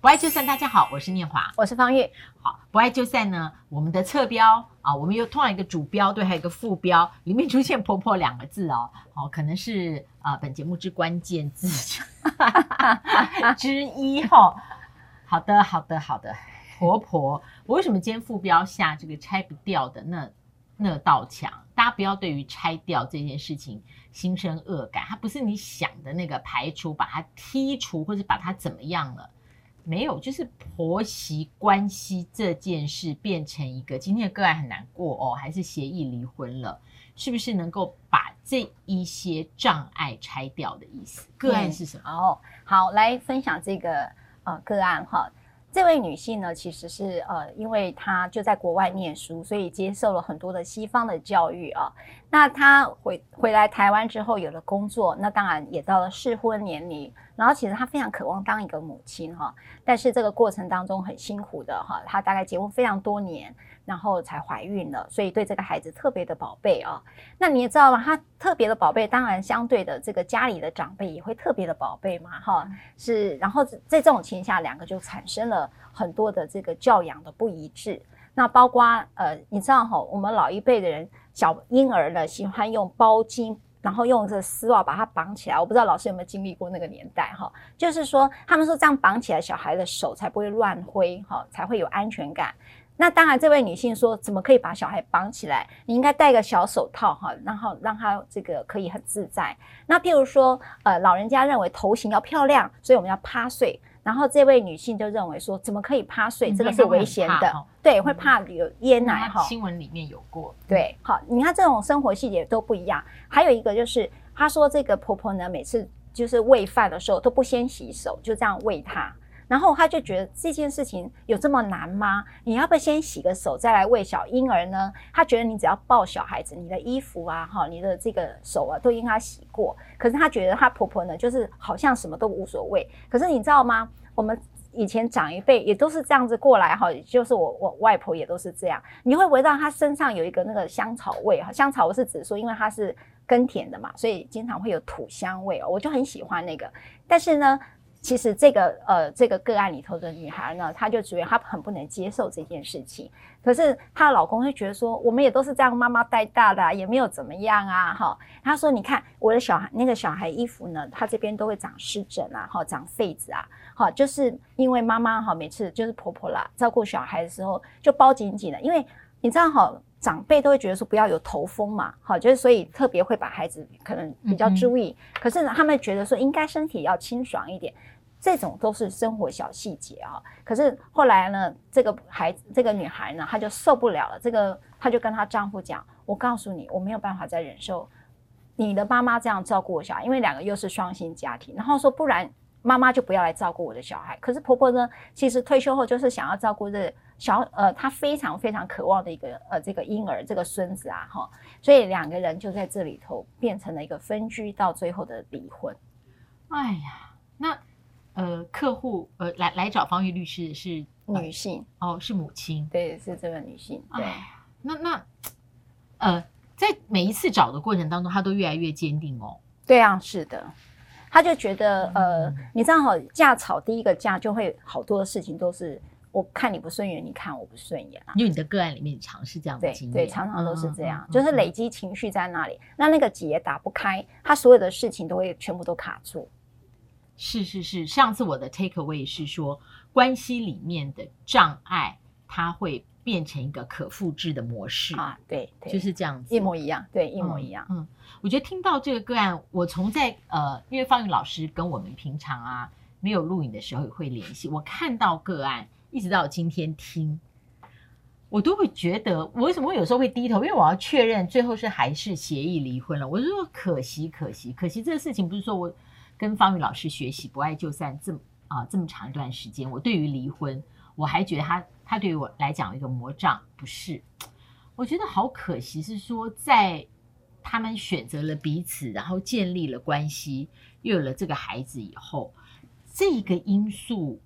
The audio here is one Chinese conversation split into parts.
不爱就散，大家好，我是念华，我是方玉。好，不爱就散呢，我们的侧标啊，我们有通常一个主标，对，还有一个副标，里面出现“婆婆”两个字哦，哦，可能是啊、呃，本节目之关键字之一哈、哦。好的，好的，好的，婆婆，我为什么今天副标下这个拆不掉的那那道墙？大家不要对于拆掉这件事情心生恶感，它不是你想的那个排除，把它剔除，或者把它怎么样了。没有，就是婆媳关系这件事变成一个今天的个案很难过哦，还是协议离婚了，是不是能够把这一些障碍拆掉的意思？个案是什么？哦，好，来分享这个呃个案哈。这位女性呢，其实是呃，因为她就在国外念书，所以接受了很多的西方的教育啊。那她回回来台湾之后有了工作，那当然也到了适婚年龄。然后其实她非常渴望当一个母亲哈，但是这个过程当中很辛苦的哈，她大概结婚非常多年。然后才怀孕了，所以对这个孩子特别的宝贝啊。那你也知道吗？他特别的宝贝，当然相对的这个家里的长辈也会特别的宝贝嘛，哈。是，然后在这种情况下，两个就产生了很多的这个教养的不一致。那包括呃，你知道哈，我们老一辈的人小婴儿呢喜欢用包巾，然后用这丝袜把它绑起来。我不知道老师有没有经历过那个年代哈，就是说他们说这样绑起来，小孩的手才不会乱挥哈，才会有安全感。那当然，这位女性说，怎么可以把小孩绑起来？你应该戴个小手套哈，然后让他这个可以很自在。那譬如说，呃，老人家认为头型要漂亮，所以我们要趴睡。然后这位女性就认为说，怎么可以趴睡？这个是危险的，嗯、对，会怕有噎奶哈。新闻里面有过，对，好，你看这种生活细节都不一样。还有一个就是，她说这个婆婆呢，每次就是喂饭的时候都不先洗手，就这样喂她。然后她就觉得这件事情有这么难吗？你要不要先洗个手再来喂小婴儿呢？她觉得你只要抱小孩子，你的衣服啊，哈，你的这个手啊，都应该洗过。可是她觉得她婆婆呢，就是好像什么都无所谓。可是你知道吗？我们以前长一辈也都是这样子过来哈，就是我我外婆也都是这样。你会闻到她身上有一个那个香草味哈，香草我是指说，因为它是耕田的嘛，所以经常会有土香味哦，我就很喜欢那个。但是呢。其实这个呃，这个个案里头的女孩呢，她就觉得她很不能接受这件事情。可是她的老公会觉得说，我们也都是这样妈妈带大的，也没有怎么样啊，哈。他说，你看我的小孩那个小孩衣服呢，他这边都会长湿疹啊，哈，长痱子啊，哈，就是因为妈妈哈每次就是婆婆啦照顾小孩的时候就包紧紧的，因为你知道哈，长辈都会觉得说不要有头风嘛，好，就是所以特别会把孩子可能比较注意。可是呢，他们觉得说应该身体要清爽一点。这种都是生活小细节啊，可是后来呢，这个孩子，这个女孩呢，她就受不了了。这个，她就跟她丈夫讲：“我告诉你，我没有办法再忍受你的妈妈这样照顾我小孩，因为两个又是双薪家庭。然后说，不然妈妈就不要来照顾我的小孩。可是婆婆呢，其实退休后就是想要照顾这小呃，她非常非常渴望的一个呃这个婴儿，这个孙子啊，哈。所以两个人就在这里头变成了一个分居，到最后的离婚。哎呀，那。呃，客户呃来来找方玉律师是女性哦，是母亲，对，是这个女性。对，那那呃，在每一次找的过程当中，她都越来越坚定哦。对啊，是的，她就觉得呃，嗯、你知道好，架吵第一个架就会好多的事情都是我看你不顺眼，你看我不顺眼啊。因为你的个案里面常是这样的经验，对，对，常常都是这样，嗯、就是累积情绪在那里，嗯、那那个结打不开，他所有的事情都会全部都卡住。是是是，上次我的 take away 是说，关系里面的障碍，它会变成一个可复制的模式啊，对，对，就是这样子，一模一样，对，一模一样。嗯，嗯，我觉得听到这个个案，我从在呃，因为方宇老师跟我们平常啊没有录影的时候也会联系，我看到个案，一直到今天听，我都会觉得，我为什么会有时候会低头？因为我要确认最后是还是协议离婚了。我就说可惜，可惜，可惜，这个事情不是说我。跟方宇老师学习不爱就散这么啊这么长一段时间，我对于离婚，我还觉得他他对于我来讲一个魔障，不是？我觉得好可惜，是说在他们选择了彼此，然后建立了关系，又有了这个孩子以后，这个因素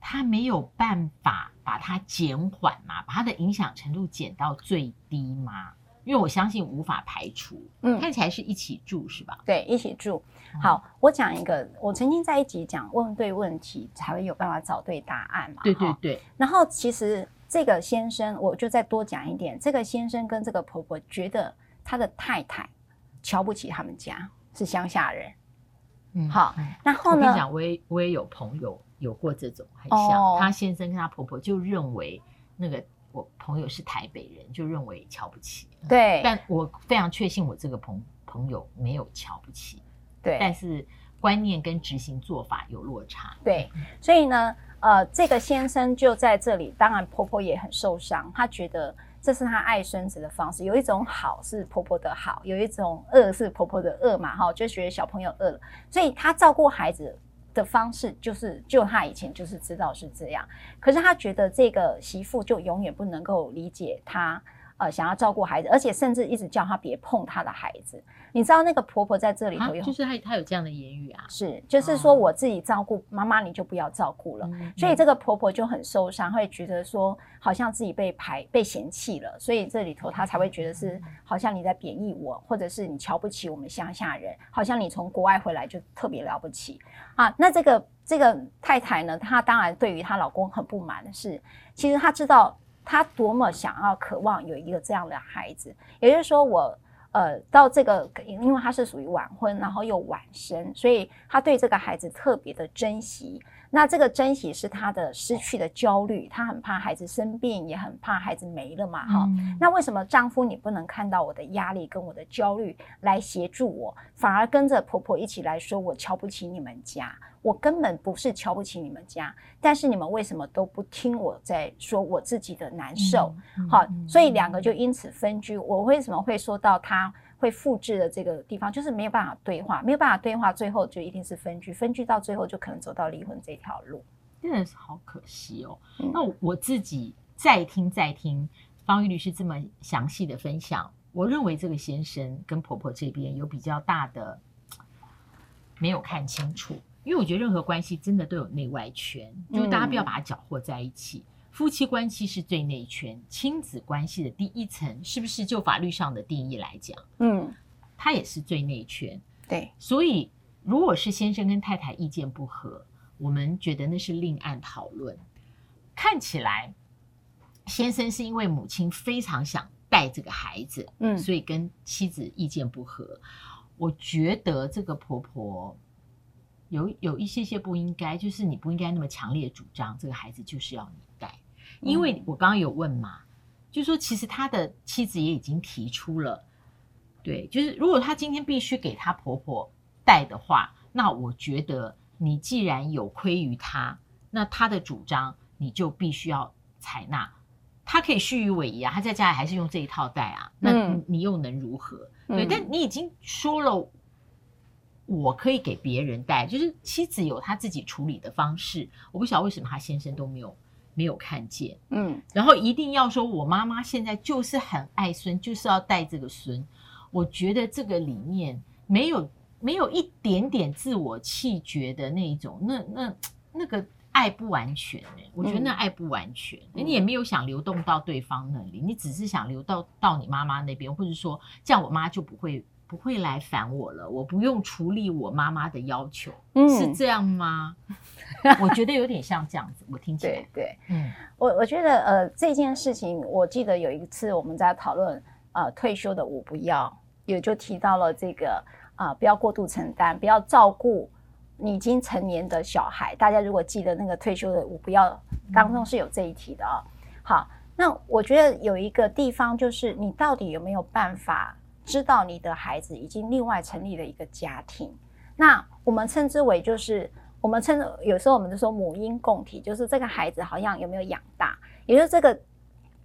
他没有办法把它减缓嘛，把它的影响程度减到最低吗？因为我相信无法排除。嗯，看起来是一起住是吧？对，一起住。好，我讲一个，我曾经在一集讲，问对问题才会有办法找对答案嘛。对对对。然后其实这个先生，我就再多讲一点，这个先生跟这个婆婆觉得他的太太瞧不起他们家，是乡下人。嗯，好，然后呢？我跟你讲，我也我也有朋友有过这种很像，哦、他先生跟他婆婆就认为那个我朋友是台北人，就认为瞧不起。对，但我非常确信我这个朋朋友没有瞧不起。对，但是观念跟执行做法有落差。对，所以呢，呃，这个先生就在这里，当然婆婆也很受伤，她觉得。这是她爱孙子的方式，有一种好是婆婆的好，有一种恶是婆婆的恶嘛，哈，就觉得小朋友饿了，所以她照顾孩子的方式就是，就他以前就是知道是这样，可是他觉得这个媳妇就永远不能够理解他。呃，想要照顾孩子，而且甚至一直叫他别碰他的孩子。你知道那个婆婆在这里头有，就是她她有这样的言语啊，是，就是说我自己照顾妈妈，你就不要照顾了。嗯、所以这个婆婆就很受伤，会觉得说好像自己被排被嫌弃了，所以这里头她才会觉得是好像你在贬义我，或者是你瞧不起我们乡下人，好像你从国外回来就特别了不起啊。那这个这个太太呢，她当然对于她老公很不满的是，其实她知道。他多么想要、渴望有一个这样的孩子，也就是说我，呃到这个，因为他是属于晚婚，然后又晚生，所以他对这个孩子特别的珍惜。那这个珍惜是她的失去的焦虑，她很怕孩子生病，也很怕孩子没了嘛，哈、嗯。那为什么丈夫你不能看到我的压力跟我的焦虑来协助我，反而跟着婆婆一起来说我瞧不起你们家？我根本不是瞧不起你们家，但是你们为什么都不听我在说我自己的难受？好，所以两个就因此分居。我为什么会说到他？会复制的这个地方，就是没有办法对话，没有办法对话，最后就一定是分居，分居到最后就可能走到离婚这条路，真的是好可惜哦。嗯、那我自己再听再听方玉律师这么详细的分享，我认为这个先生跟婆婆这边有比较大的没有看清楚，因为我觉得任何关系真的都有内外圈，就是大家不要把它搅和在一起。嗯夫妻关系是最内圈，亲子关系的第一层，是不是就法律上的定义来讲，嗯，它也是最内圈。对，所以如果是先生跟太太意见不合，我们觉得那是另案讨论。看起来先生是因为母亲非常想带这个孩子，嗯，所以跟妻子意见不合。我觉得这个婆婆有有一些些不应该，就是你不应该那么强烈主张这个孩子就是要你带。因为我刚刚有问嘛，就是说其实他的妻子也已经提出了，对，就是如果他今天必须给他婆婆带的话，那我觉得你既然有亏于他，那他的主张你就必须要采纳。他可以虚与委蛇啊，他在家里还是用这一套带啊，那你又能如何？嗯、对，但你已经说了，我可以给别人带，就是妻子有他自己处理的方式，我不晓得为什么他先生都没有。没有看见，嗯，然后一定要说，我妈妈现在就是很爱孙，就是要带这个孙。我觉得这个里面没有没有一点点自我气绝的那一种，那那那个爱不完全，我觉得那爱不完全，嗯，你也没有想流动到对方那里，你只是想流到到你妈妈那边，或者说这样我妈就不会。不会来烦我了，我不用处理我妈妈的要求，嗯、是这样吗？我觉得有点像这样子，我听起来。对对，嗯，我我觉得呃这件事情，我记得有一次我们在讨论呃退休的我不要，也就提到了这个啊、呃、不要过度承担，不要照顾你已经成年的小孩。大家如果记得那个退休的我不要当中是有这一题的啊、哦。嗯、好，那我觉得有一个地方就是你到底有没有办法？知道你的孩子已经另外成立了一个家庭，那我们称之为就是我们称有时候我们就说母婴共体，就是这个孩子好像有没有养大，也就是这个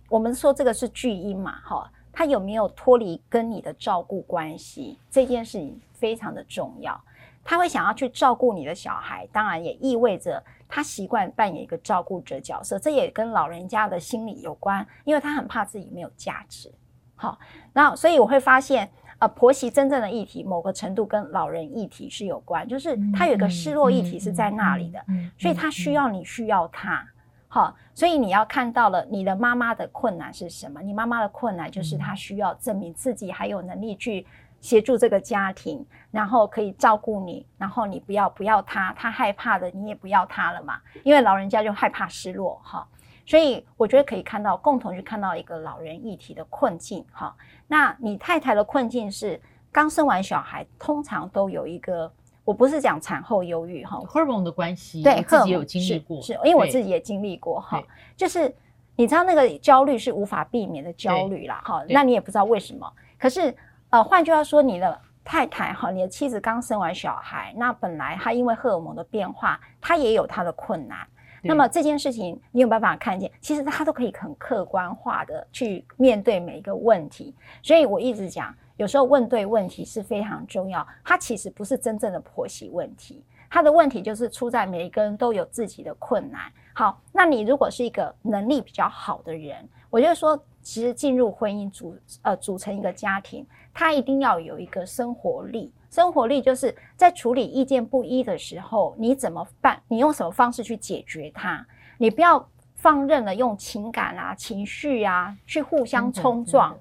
我们说这个是巨婴嘛，哈，他有没有脱离跟你的照顾关系，这件事情非常的重要。他会想要去照顾你的小孩，当然也意味着他习惯扮演一个照顾者角色，这也跟老人家的心理有关，因为他很怕自己没有价值。好，那所以我会发现，呃，婆媳真正的议题，某个程度跟老人议题是有关，就是他有一个失落议题是在那里的，所以他需要你需要他。好，所以你要看到了你的妈妈的困难是什么？你妈妈的困难就是她需要证明自己还有能力去协助这个家庭，然后可以照顾你，然后你不要不要她，她害怕的你也不要她了嘛，因为老人家就害怕失落哈。所以我觉得可以看到，共同去看到一个老人议题的困境哈。那你太太的困境是刚生完小孩，通常都有一个，我不是讲产后忧郁哈，荷尔蒙的关系，对，自己有经历过，是，是因为我自己也经历过哈。就是你知道那个焦虑是无法避免的焦虑啦哈，那你也不知道为什么。可是呃，换句话说，你的太太哈，你的妻子刚生完小孩，那本来她因为荷尔蒙的变化，她也有她的困难。那么这件事情，你有办法看见，其实他都可以很客观化的去面对每一个问题。所以我一直讲，有时候问对问题是非常重要。它其实不是真正的婆媳问题，他的问题就是出在每一个人都有自己的困难。好，那你如果是一个能力比较好的人，我就说，其实进入婚姻组呃组成一个家庭，他一定要有一个生活力。生活力就是在处理意见不一的时候，你怎么办？你用什么方式去解决它？你不要放任了用情感啊、情绪啊去互相冲撞。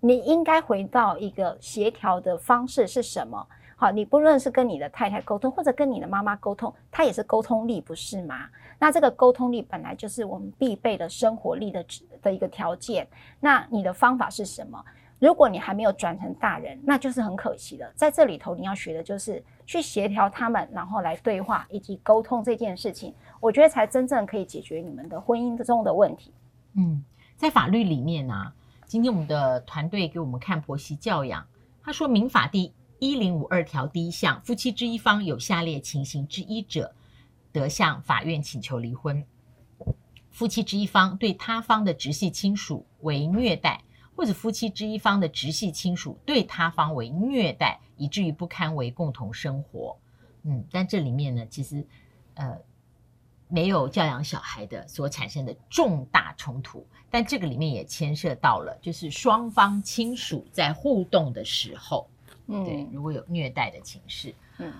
你应该回到一个协调的方式是什么？好，你不论是跟你的太太沟通，或者跟你的妈妈沟通，它也是沟通力，不是吗？那这个沟通力本来就是我们必备的生活力的的一个条件。那你的方法是什么？如果你还没有转成大人，那就是很可惜的。在这里头，你要学的就是去协调他们，然后来对话以及沟通这件事情。我觉得才真正可以解决你们的婚姻中的问题。嗯，在法律里面呢、今天我们的团队给我们看婆媳教养。他说，民法第一零五二条第一项，夫妻之一方有下列情形之一者，得向法院请求离婚。夫妻之一方对他方的直系亲属为虐待。或者夫妻之一方的直系亲属对他方为虐待，以至于不堪为共同生活。嗯，但这里面呢，其实呃没有教养小孩的所产生的重大冲突，但这个里面也牵涉到了，就是双方亲属在互动的时候，嗯，对，如果有虐待的情势，嗯。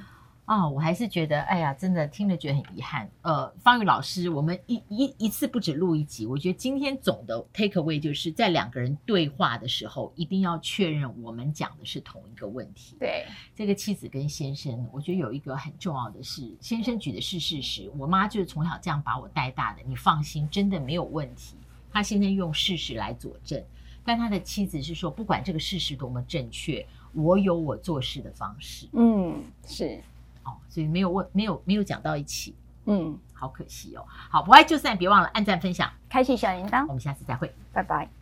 啊、哦，我还是觉得，哎呀，真的听了觉得很遗憾。呃，方宇老师，我们一一一次不止录一集。我觉得今天总的 take away 就是在两个人对话的时候，一定要确认我们讲的是同一个问题。对，这个妻子跟先生，我觉得有一个很重要的是，先生举的是事实。我妈就是从小这样把我带大的，你放心，真的没有问题。他现在用事实来佐证，但他的妻子是说，不管这个事实多么正确，我有我做事的方式。嗯，是。哦，所以没有问，没有没有讲到一起，嗯，好可惜哦。好，不爱就散，别忘了按赞分享，开启小铃铛，我们下次再会，拜拜。